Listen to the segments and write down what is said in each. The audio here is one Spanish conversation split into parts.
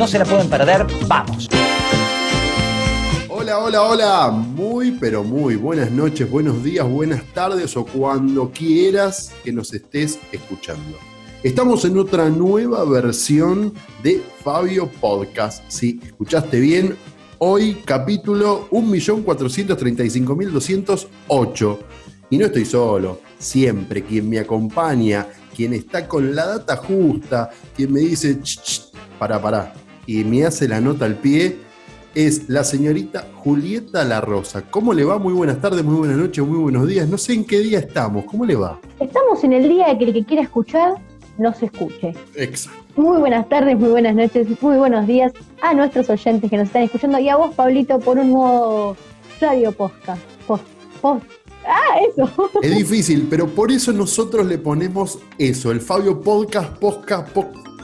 no se la pueden perder. ¡Vamos! Hola, hola, hola. Muy, pero muy buenas noches, buenos días, buenas tardes o cuando quieras que nos estés escuchando. Estamos en otra nueva versión de Fabio Podcast. Si escuchaste bien, hoy capítulo 1.435.208. Y no estoy solo, siempre quien me acompaña, quien está con la data justa, quien me dice, para, para, y me hace la nota al pie, es la señorita Julieta La Rosa. ¿Cómo le va? Muy buenas tardes, muy buenas noches, muy buenos días. No sé en qué día estamos. ¿Cómo le va? Estamos en el día de que el que quiera escuchar no se escuche. Exacto. Muy buenas tardes, muy buenas noches, muy buenos días a nuestros oyentes que nos están escuchando y a vos, Pablito, por un nuevo radio podcast. Post, post. Ah, eso. Es difícil, pero por eso nosotros le ponemos eso, el Fabio Podcast, Podcast,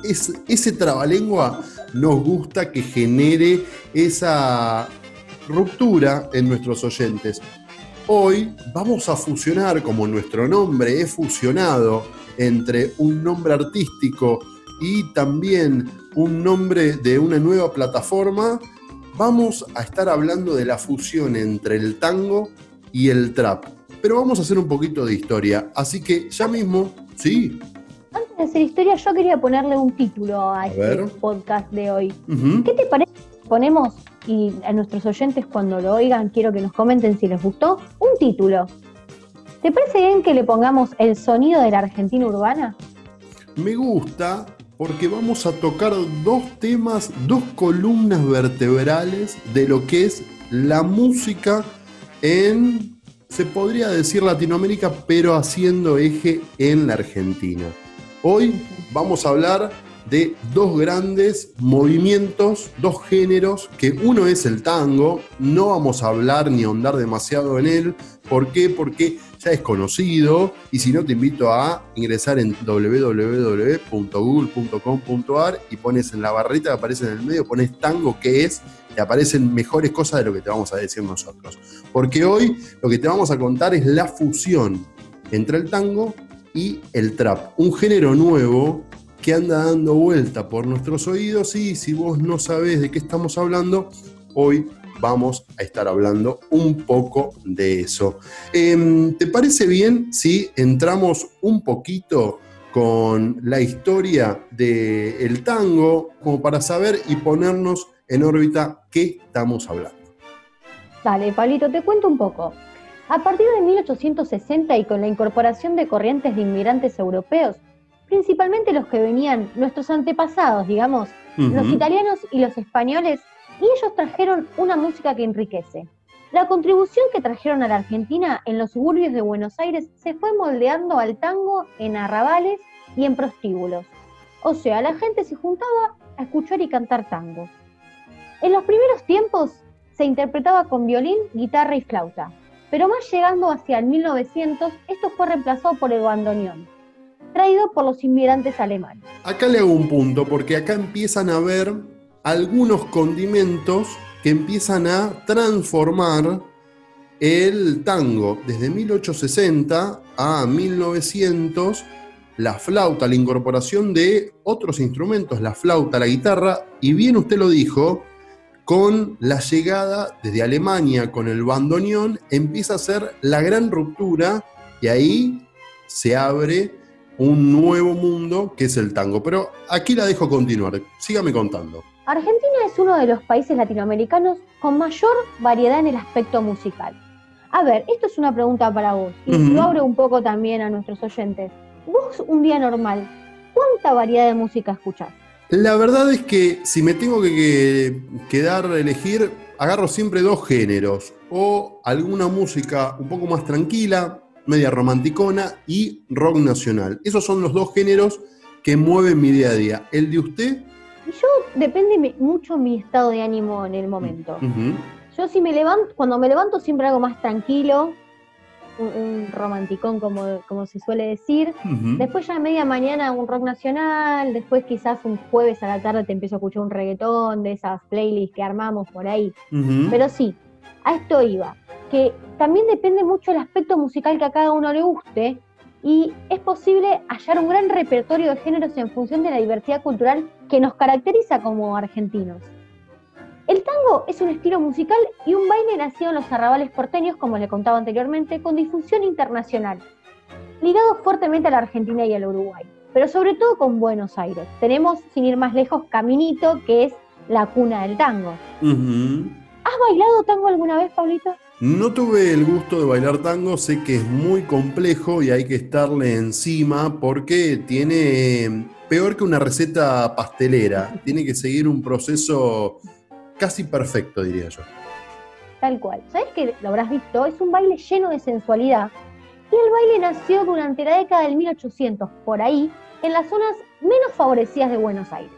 Es, ese trabalengua nos gusta que genere esa ruptura en nuestros oyentes. Hoy vamos a fusionar, como nuestro nombre es fusionado, entre un nombre artístico y también un nombre de una nueva plataforma, vamos a estar hablando de la fusión entre el tango y el trap. Pero vamos a hacer un poquito de historia, así que ya mismo, sí. Hacer historia, yo quería ponerle un título a, este podcast de hoy. ¿Qué te parece? Ponemos, y a nuestros oyentes cuando lo oigan, quiero que nos comenten si les gustó, un título. ¿Te parece bien que le pongamos el sonido de la Argentina urbana? Me gusta porque vamos a tocar dos temas, dos columnas vertebrales de lo que es la música en, se podría decir Latinoamérica, pero haciendo eje en la Argentina. Hoy vamos a hablar de dos grandes movimientos, dos géneros, que uno es el tango, no vamos a hablar ni ahondar demasiado en él, ¿por qué? Porque ya es conocido y si no te invito a ingresar en www.google.com.ar y pones en la barrita que aparece en el medio, pones tango, que es, te aparecen mejores cosas de lo que te vamos a decir nosotros. Porque hoy lo que te vamos a contar es la fusión entre el tango y el trap, un género nuevo que anda dando vuelta por nuestros oídos y si vos no sabés de qué estamos hablando, hoy vamos a estar hablando un poco de eso. Em, ¿Te parece bien si entramos un poquito con la historia del tango, como para saber y ponernos en órbita qué estamos hablando? Dale, Pablito, te cuento un poco. A partir de 1860 y con la incorporación de corrientes de inmigrantes europeos, principalmente los que venían, nuestros antepasados, digamos, los italianos y los españoles, y ellos trajeron una música que enriquece. La contribución que trajeron a la Argentina en los suburbios de Buenos Aires se fue moldeando al tango en arrabales y en prostíbulos. O sea, la gente se juntaba a escuchar y cantar tango. En los primeros tiempos se interpretaba con violín, guitarra y flauta, pero más llegando hacia el 1900, esto fue reemplazado por el bandoneón traído por los inmigrantes alemanes. Acá le hago un punto, porque acá empiezan a ver algunos condimentos que empiezan a transformar el tango. Desde 1860 a 1900, la flauta, la incorporación de otros instrumentos, la flauta, la guitarra, y bien usted lo dijo, con la llegada desde Alemania con el bandoneón, empieza a ser la gran ruptura y ahí se abre un nuevo mundo que es el tango. Pero aquí la dejo continuar. Sígame contando. Argentina es uno de los países latinoamericanos con mayor variedad en el aspecto musical. A ver, esto es una pregunta para vos y lo abro un poco también a nuestros oyentes. Vos, un día normal, ¿cuánta variedad de música escuchás? La verdad es que si me tengo que quedar a elegir, agarro siempre dos géneros. O alguna música un poco más tranquila, media romanticona y rock nacional. Esos son los dos géneros que mueven mi día a día. ¿El de usted? Yo depende mucho mi estado de ánimo en el momento. Yo si me levanto, cuando me levanto siempre hago más tranquilo, un, romanticón como, como se suele decir. Después ya a media mañana un rock nacional, después quizás un jueves a la tarde te empiezo a escuchar un reggaetón de esas playlists que armamos por ahí. Pero sí, a esto iba que también depende mucho el aspecto musical que a cada uno le guste y es posible hallar un gran repertorio de géneros en función de la diversidad cultural que nos caracteriza como argentinos. El tango es un estilo musical y un baile nacido en los arrabales porteños, como le contaba anteriormente, con difusión internacional, ligado fuertemente a la Argentina y al Uruguay, pero sobre todo con Buenos Aires. Tenemos, sin ir más lejos, Caminito, que es la cuna del tango. ¿Has bailado tango alguna vez, Pablito? No tuve el gusto de bailar tango, sé que es muy complejo y hay que estarle encima porque tiene, peor que una receta pastelera, tiene que seguir un proceso casi perfecto, diría yo. Tal cual. ¿Sabes que lo habrás visto? Es un baile lleno de sensualidad. Y el baile nació durante la década del 1800, por ahí, en las zonas menos favorecidas de Buenos Aires.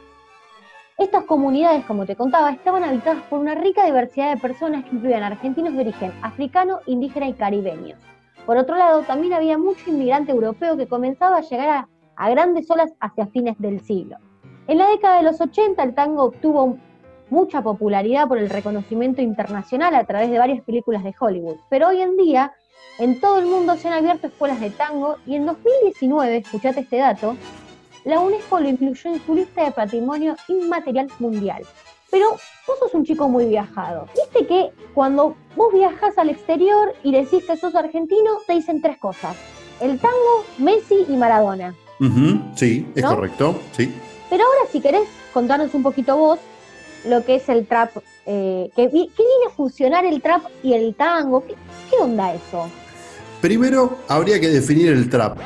Estas comunidades, como te contaba, estaban habitadas por una rica diversidad de personas que incluían argentinos de origen africano, indígena y caribeño. Por otro lado, también había mucho inmigrante europeo que comenzaba a llegar a, grandes olas hacia fines del siglo. En la década de los 80 el tango obtuvo mucha popularidad por el reconocimiento internacional a través de varias películas de Hollywood, pero hoy en día en todo el mundo se han abierto escuelas de tango y en 2019, escuchate este dato, la UNESCO lo incluyó en su lista de patrimonio inmaterial mundial. Pero vos sos un chico muy viajado. Viste que cuando vos viajas al exterior y decís que sos argentino, te dicen tres cosas. El tango, Messi y Maradona. sí, es correcto, sí. Pero ahora si querés contarnos un poquito vos lo que es el trap, eh, ¿qué, viene a funcionar el trap y el tango? ¿Qué, ¿Qué onda eso? Primero habría que definir el trap.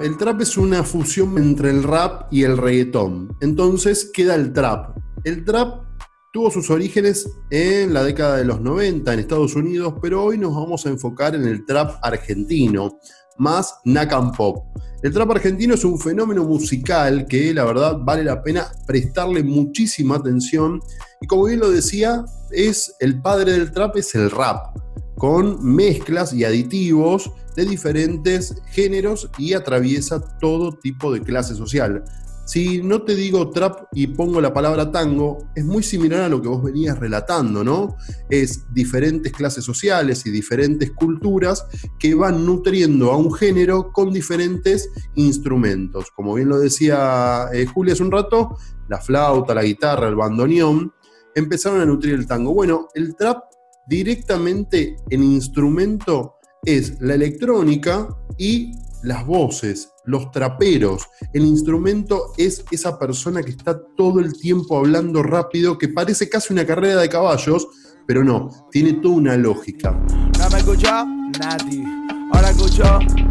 El trap es una fusión entre el rap y el reggaetón. Entonces queda el trap. El trap tuvo sus orígenes en la década de los 90 en Estados Unidos, pero hoy nos vamos a enfocar en el trap argentino, más Nakam Pop. El trap argentino es un fenómeno musical que la verdad vale la pena prestarle muchísima atención y como bien lo decía, es el padre del trap es el rap con mezclas y aditivos de diferentes géneros y atraviesa todo tipo de clase social. Si no te digo trap y pongo la palabra tango, es muy similar a lo que vos venías relatando, ¿no? Es diferentes clases sociales y diferentes culturas que van nutriendo a un género con diferentes instrumentos. Como bien lo decía eh, Julia hace un rato, la flauta, la guitarra, el bandoneón, empezaron a nutrir el tango. Bueno, el trap directamente en instrumento es la electrónica y las voces, los traperos. El instrumento es esa persona que está todo el tiempo hablando rápido, que parece casi una carrera de caballos, pero no, tiene toda una lógica. No me escucha nadie. Ahora escucho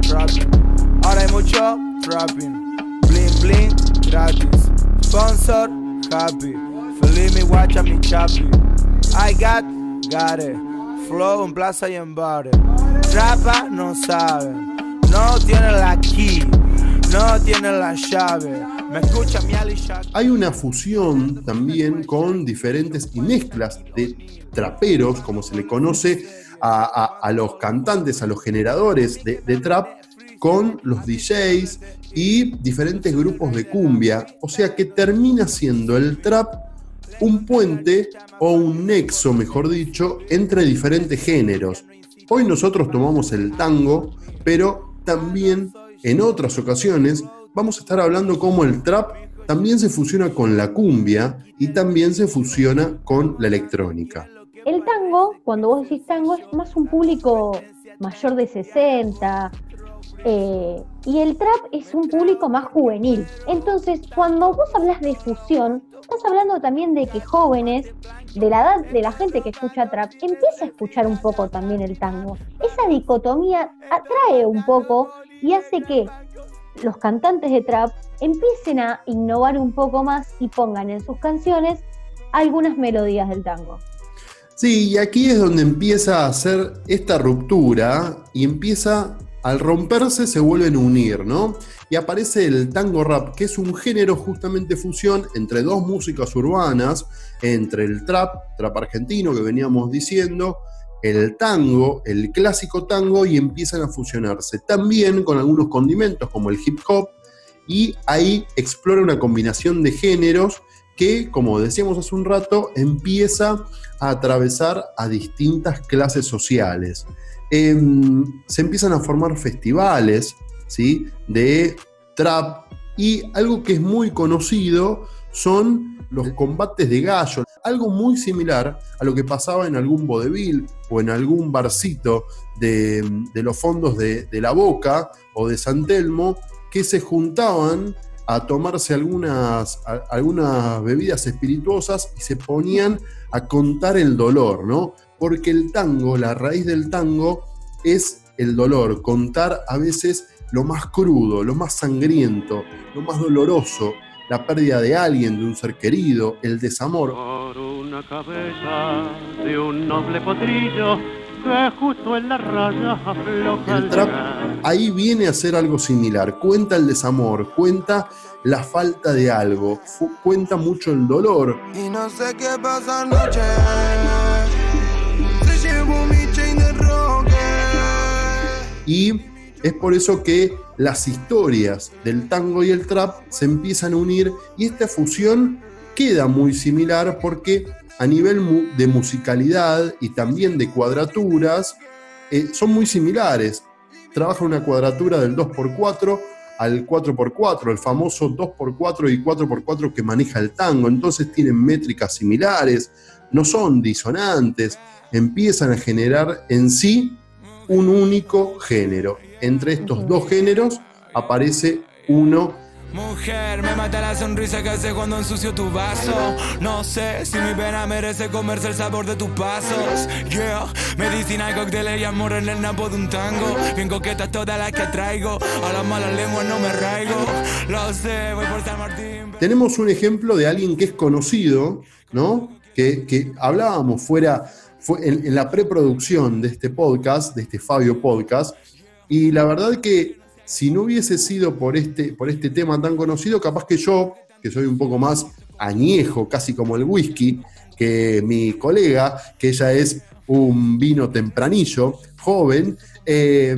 rapping. Ahora hay mucho rapping. Bling bling gratis. Sponsor happy. Feliz me watch a mi chapi. I got, got it. Flow en plaza y en bares. Trapa no sabe, no tiene la key, no tiene la llave. Me escucha mi Hay una fusión también con diferentes mezclas de traperos, como se le conoce a, los cantantes, a los generadores de trap, con los DJs y diferentes grupos de cumbia. O sea que termina siendo el trap un puente o un nexo, mejor dicho, entre diferentes géneros. Hoy nosotros tomamos el tango, pero también en otras ocasiones vamos a estar hablando cómo el trap también se fusiona con la cumbia y también se fusiona con la electrónica. El tango, cuando vos decís tango, es más un público mayor de 60, eh, y el trap es un público más juvenil. Entonces, cuando vos hablas de fusión, estás hablando también de que jóvenes, de la edad de la gente que escucha trap, empieza a escuchar un poco también el tango. Esa dicotomía atrae un poco y hace que los cantantes de trap empiecen a innovar un poco más y pongan en sus canciones algunas melodías del tango. Sí, y aquí es donde empieza a hacer esta ruptura y empieza al romperse se vuelven a unir, ¿no? Y aparece el tango rap, que es un género justamente fusión entre dos músicas urbanas, entre el trap, trap argentino que veníamos diciendo, el tango, el clásico tango, y empiezan a fusionarse también con algunos condimentos como el hip hop, y ahí explora una combinación de géneros que, como decíamos hace un rato, empieza a atravesar a distintas clases sociales. Em, se empiezan a formar festivales ¿sí? de trap y algo que es muy conocido son los combates de gallo, algo muy similar a lo que pasaba en algún vodevil o en algún barcito de, los fondos de, la Boca o de San Telmo, que se juntaban a tomarse algunas, algunas bebidas espirituosas y se ponían a contar el dolor, ¿no? Porque el tango, la raíz del tango es el dolor, contar a veces lo más crudo, lo más sangriento, lo más doloroso, la pérdida de alguien, de un ser querido, el desamor. Por una cabeza de un noble potrillo que justo en la raya el trap ahí viene a ser algo similar. Cuenta el desamor, cuenta la falta de algo, cuenta mucho el dolor. Y no sé qué pasa anoche. Y es por eso que las historias del tango y el trap se empiezan a unir y esta fusión queda muy similar porque a nivel de musicalidad y también de cuadraturas eh, son muy similares. Trabaja una cuadratura del 2x4 al 4x4, el famoso 2x4 y 4x4 que maneja el tango. Entonces tienen métricas similares, no son disonantes, empiezan a generar en sí un único género. Entre estos dos géneros aparece uno Mujer, me mata la sonrisa que hace cuando ensucio tu vaso. No sé si mi pena merece comerse el sabor de tus pasos. Yeah, medicina, cócteles y amor en el napo de un tango. Bien coquetas todas las que traigo. A las malas lenguas no me raigo. Lo sé, voy por San Martín. Tenemos un ejemplo de alguien que es conocido, ¿no? Que, que hablábamos fuera fue en, la preproducción de este podcast, de este Fabio Podcast, y la verdad que si no hubiese sido por este, por este tema tan conocido, capaz que yo, que soy un poco más añejo, casi como el whisky, que mi colega, que ella es un vino tempranillo, joven, eh,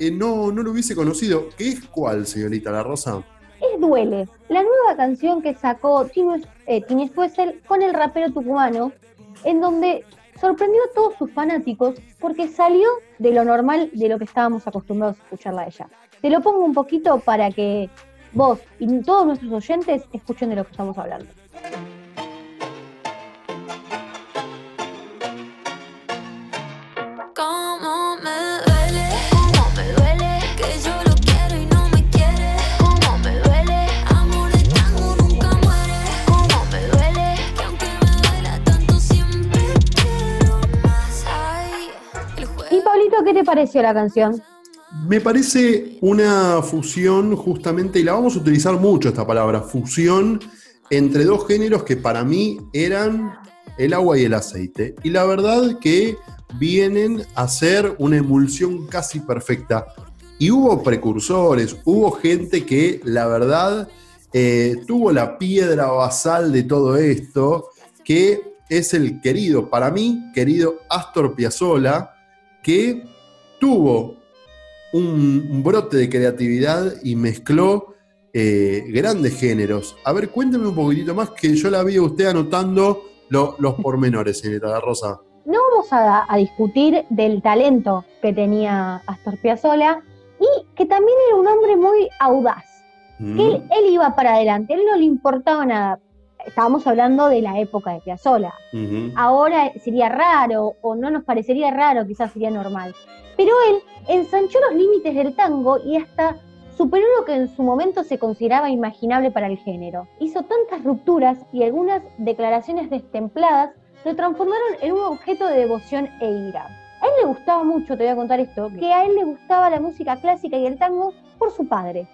eh, no, no lo hubiese conocido. ¿Qué es cuál, señorita La Rosa? Es Duele, la nueva canción que sacó Tini eh, con el rapero tucumano, en donde sorprendió a todos sus fanáticos porque salió de lo normal de lo que estábamos acostumbrados a escucharla a ella. Te lo pongo un poquito para que vos y todos nuestros oyentes escuchen de lo que estamos hablando. Pareció la canción? Me parece una fusión justamente, y la vamos a utilizar mucho esta palabra, fusión entre dos géneros que para mí eran el agua y el aceite. Y la verdad que vienen a ser una emulsión casi perfecta. Y hubo precursores, hubo gente que la verdad eh, tuvo la piedra basal de todo esto, que es el querido, para mí, querido Astor Piazzolla, que tuvo un, brote de creatividad y mezcló eh, grandes géneros. A ver, cuénteme un poquitito más, que yo la vi a usted anotando los pormenores, señorita Rosa. No vamos a, discutir del talento que tenía Astor Piazzolla y que también era un hombre muy audaz. Mm. él, iba para adelante, él no le importaba nada estábamos hablando de la época de Piazzolla. Ahora sería raro, o no nos parecería raro, quizás sería normal. Pero él ensanchó los límites del tango y hasta superó lo que en su momento se consideraba imaginable para el género. Hizo tantas rupturas y algunas declaraciones destempladas lo transformaron en un objeto de devoción e ira. A él le gustaba mucho, te voy a contar esto, que a él le gustaba la música clásica y el tango por su padre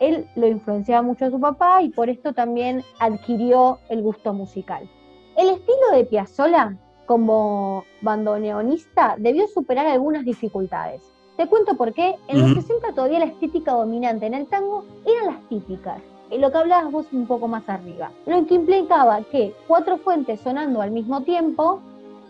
él lo influenciaba mucho a su papá y por esto también adquirió el gusto musical. El estilo de Piazzolla como bandoneonista debió superar algunas dificultades. Te cuento por qué. En los 60 todavía la estética dominante en el tango eran las típicas, en lo que hablabas vos un poco más arriba. Lo que implicaba que cuatro fuentes sonando al mismo tiempo,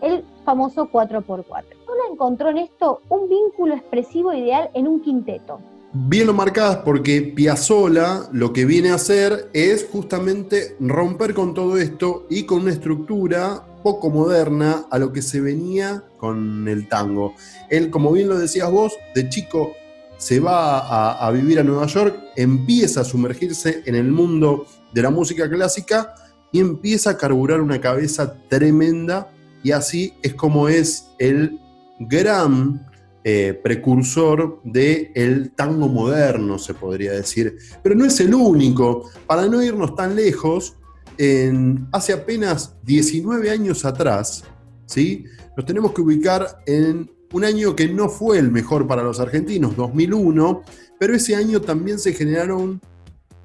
el famoso 4x4. Uno encontró en esto un vínculo expresivo ideal en un quinteto bien lo marcadas porque Piazzolla lo que viene a hacer es justamente romper con todo esto y con una estructura poco moderna a lo que se venía con el tango. Él, como bien lo decías vos, de chico se va a, a vivir a Nueva York, empieza a sumergirse en el mundo de la música clásica y empieza a carburar una cabeza tremenda y así es como es el gran eh, precursor del tango moderno, se podría decir. Pero no es el único. Para no irnos tan lejos, en, hace apenas 19 años atrás, ¿sí? nos tenemos que ubicar en un año que no fue el mejor para los argentinos, 2001, pero ese año también se generaron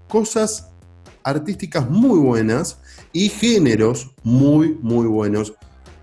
cosas artísticas muy buenas y géneros muy, muy buenos.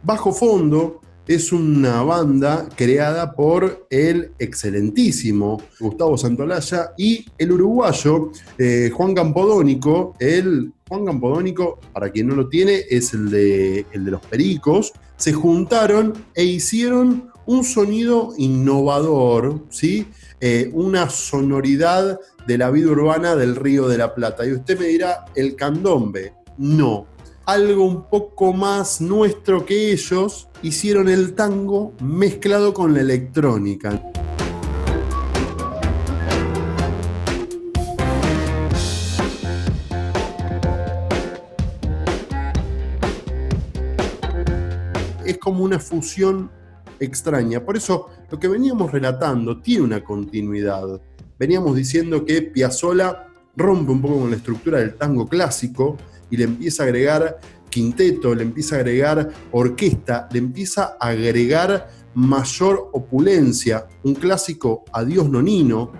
Bajo Fondo es una banda creada por el excelentísimo Gustavo Santolaya y el uruguayo eh, Juan Campodónico. El Juan Campodónico, para quien no lo tiene, es el de, el de los Pericos. Se juntaron e hicieron un sonido innovador, ¿sí? Eh, una sonoridad de la vida urbana del Río de la Plata. Y usted me dirá, el candombe. No, algo un poco más nuestro que ellos, hicieron el tango mezclado con la electrónica. Es como una fusión extraña. Por eso lo que veníamos relatando tiene una continuidad. Veníamos diciendo que Piazzolla rompe un poco con la estructura del tango clásico y le empieza a agregar quinteto, le empieza a agregar orquesta, le empieza a agregar mayor opulencia, un clásico Adiós Nonino.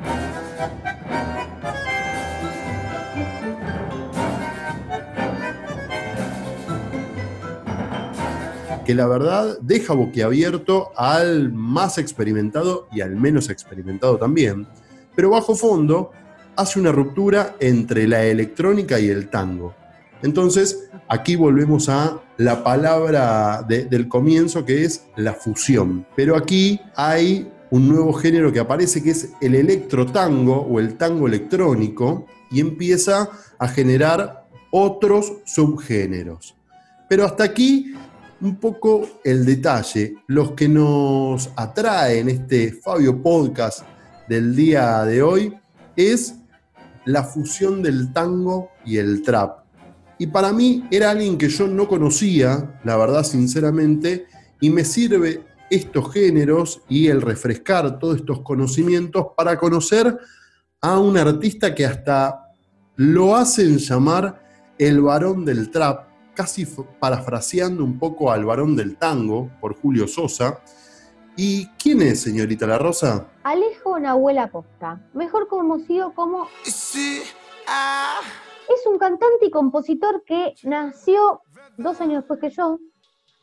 que la verdad deja boquiabierto al más experimentado y al menos experimentado también, pero bajo fondo hace una ruptura entre la electrónica y el tango. Entonces, aquí volvemos a la palabra del comienzo que es la fusión. Pero aquí hay un nuevo género que aparece que es el electrotango o el tango electrónico y empieza a generar otros subgéneros. Pero hasta aquí un poco el detalle, los que nos atraen este Fabio Podcast del día de hoy es la fusión del tango y el trap. Y para mí era alguien que yo no conocía, la verdad sinceramente, y me sirve estos géneros y el refrescar todos estos conocimientos para conocer a un artista que hasta lo hacen llamar el varón del trap, casi parafraseando un poco al varón del tango por Julio Sosa. ¿Y quién es, señorita La Rosa? Alejo Nahuel Costa, mejor conocido como... Sí, ah. Es un cantante y compositor que nació dos años después que yo,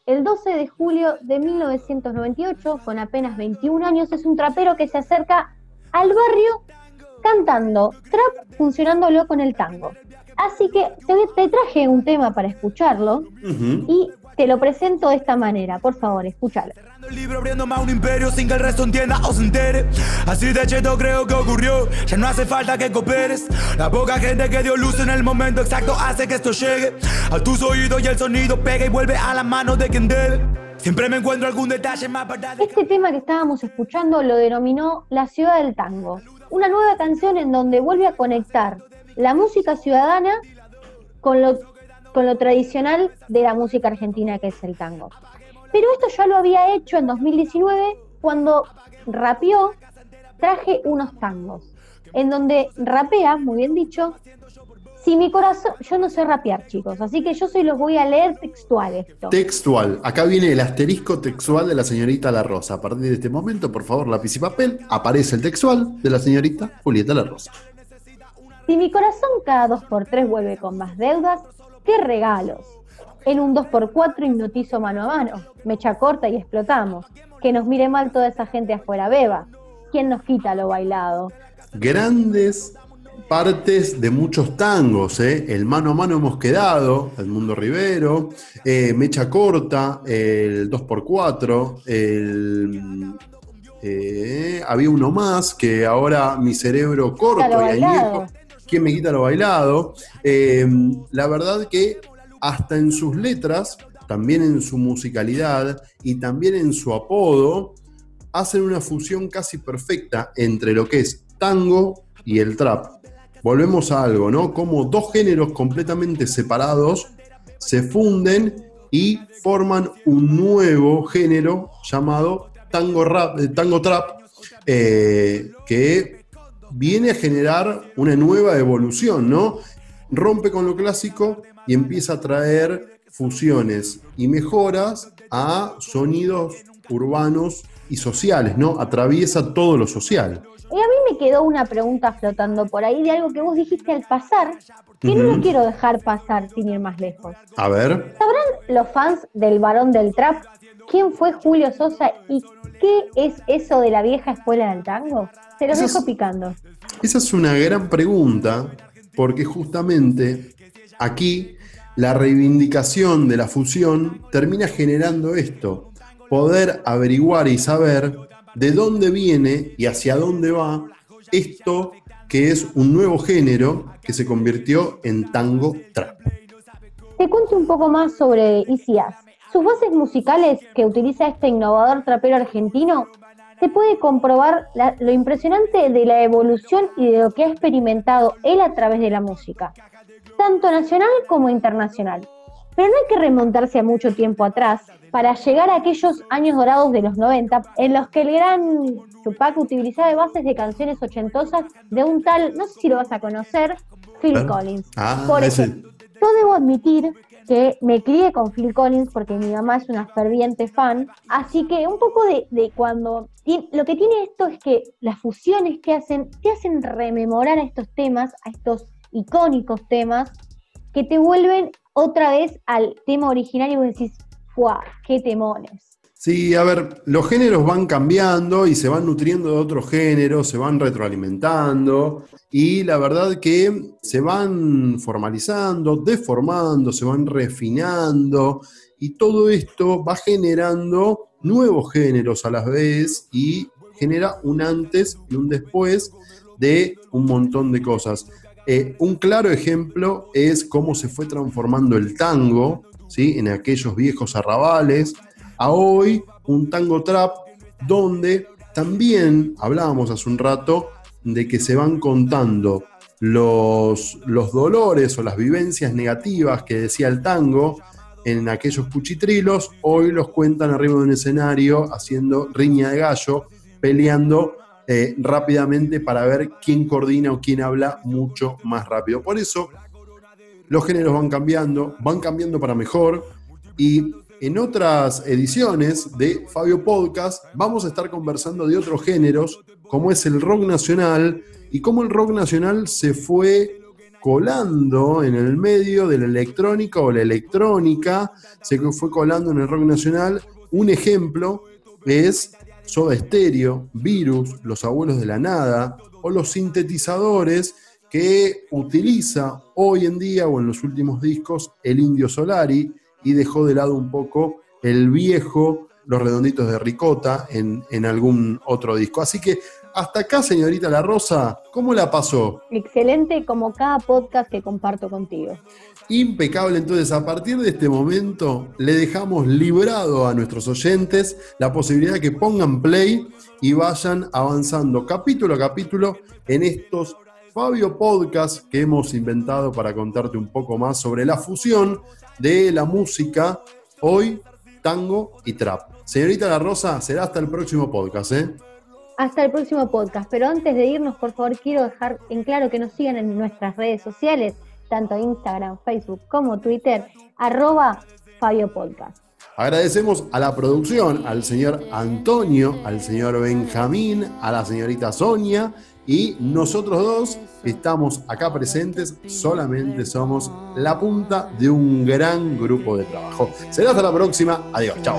el 12 de julio de 1998, con apenas 21 años, es un trapero que se acerca al barrio cantando trap funcionándolo con el tango. Así que te, traje un tema para escucharlo y te lo presento de esta manera. Por favor, escúchalo. El libro abriendo más un imperio sin que el resto entienda o se entere. Así de cheto creo que ocurrió. Ya no hace falta que cooperes. La poca gente que dio luz en el momento exacto hace que esto llegue a tus oídos y el sonido pega y vuelve a las manos de quien debe. Siempre me encuentro algún detalle más verdad. Este tema que estábamos escuchando lo denominó La Ciudad del Tango. Una nueva canción en donde vuelve a conectar la música ciudadana con lo, con lo tradicional de la música argentina que es el tango. Pero esto ya lo había hecho en 2019 cuando rapeó Traje unos tangos, en donde rapea, muy bien dicho, si mi corazón, yo no sé rapear, chicos, así que yo se los voy a leer textual esto. Textual. Acá viene el asterisco textual de la señorita La Rosa. A partir de este momento, por favor, lápiz y papel, aparece el textual de la señorita Julieta La Rosa. Si mi corazón cada dos por tres vuelve con más deudas, ¿qué regalos? En un 2x4 hipnotizo mano a mano, mecha corta y explotamos. Que nos mire mal toda esa gente afuera beba. ¿Quién nos quita lo bailado? Grandes partes de muchos tangos, ¿eh? El mano a mano hemos quedado, el Mundo Rivero, eh, Mecha Corta, el 2x4, el eh, había uno más que ahora mi cerebro corto y añejo. ¿Quién me quita lo bailado? Eh, la verdad que hasta en sus letras, también en su musicalidad y también en su apodo, hacen una fusión casi perfecta entre lo que es tango y el trap. Volvemos a algo, ¿no? Como dos géneros completamente separados se funden y forman un nuevo género llamado tango rap, eh, tango trap, eh, que viene a generar una nueva evolución, ¿no? Rompe con lo clásico y empieza a traer fusiones y mejoras a sonidos urbanos y sociales, ¿no? Atraviesa todo lo social. Y a mí me quedó una pregunta flotando por ahí de algo que vos dijiste al pasar, que no lo quiero dejar pasar sin ir más lejos. A ver, Los fans del varón del trap, ¿quién fue Julio Sosa y qué es eso de la vieja escuela del tango? Se los dejo picando. esa es una gran pregunta porque justamente aquí la reivindicación de la fusión termina generando esto, poder averiguar y saber de dónde viene y hacia dónde va esto que es un nuevo género que se convirtió en tango trap. Te cuento un poco más sobre Easy As. Sus bases musicales que utiliza este innovador trapero argentino, se puede comprobar lo impresionante de la evolución y de lo que ha experimentado él a través de la música, tanto nacional como internacional. Pero no hay que remontarse a mucho tiempo atrás para llegar a aquellos años dorados de los 90 en los que el gran Tupac utilizaba bases de canciones ochentosas de un tal, no sé si lo vas a conocer, Phil Claro. Collins. Ah, Por ese- ejemplo, yo debo admitir que me crié con Phil Collins porque mi mamá es una ferviente fan, así que un poco de, de cuando... Lo que tiene esto es que las fusiones que hacen te hacen rememorar a estos temas, a estos icónicos temas, que te vuelven otra vez al tema original y vos decís, ¡fuah! ¡Qué temones! Sí, a ver, los géneros van cambiando y se van nutriendo de otros géneros, se van retroalimentando y la verdad que se van formalizando, deformando, se van refinando y todo esto va generando nuevos géneros a la vez y genera un antes y un después de un montón de cosas. Eh, un claro ejemplo es cómo se fue transformando el tango, ¿sí? En aquellos viejos arrabales, a hoy un tango trap donde también hablábamos hace un rato de que se van contando los, los dolores o las vivencias negativas que decía el tango en aquellos cuchitrilos, hoy los cuentan arriba de un escenario haciendo riña de gallo, peleando eh, rápidamente para ver quién coordina o quién habla mucho más rápido. Por eso los géneros van cambiando, van cambiando para mejor y en otras ediciones de Fabio Podcast vamos a estar conversando de otros géneros como es el rock nacional y cómo el rock nacional se fue colando en el medio de la electrónica o la electrónica, se fue colando en el rock nacional. Un ejemplo es Soda Stereo, Virus, Los Abuelos de la Nada o los sintetizadores que utiliza hoy en día o en los últimos discos el Indio Solari y dejó de lado un poco el viejo Los Redonditos de Ricota en, en algún otro disco. Así que hasta acá, señorita La Rosa, ¿cómo la pasó? Excelente como cada podcast que comparto contigo. Impecable, entonces a partir de este momento le dejamos librado a nuestros oyentes la posibilidad de que pongan play y vayan avanzando capítulo a capítulo en estos Fabio Podcast que hemos inventado para contarte un poco más sobre la fusión de la música hoy, tango y trap. Señorita La Rosa, será hasta el próximo podcast, ¿eh? Hasta el próximo podcast, pero antes de irnos, por favor, quiero dejar en claro que nos sigan en nuestras redes sociales, tanto Instagram, Facebook como Twitter, arroba Fabio Podcast. Agradecemos a la producción, al señor Antonio, al señor Benjamín, a la señorita Sonia y nosotros dos estamos acá presentes, solamente somos la punta de un gran grupo de trabajo. Será hasta la próxima, adiós, chao.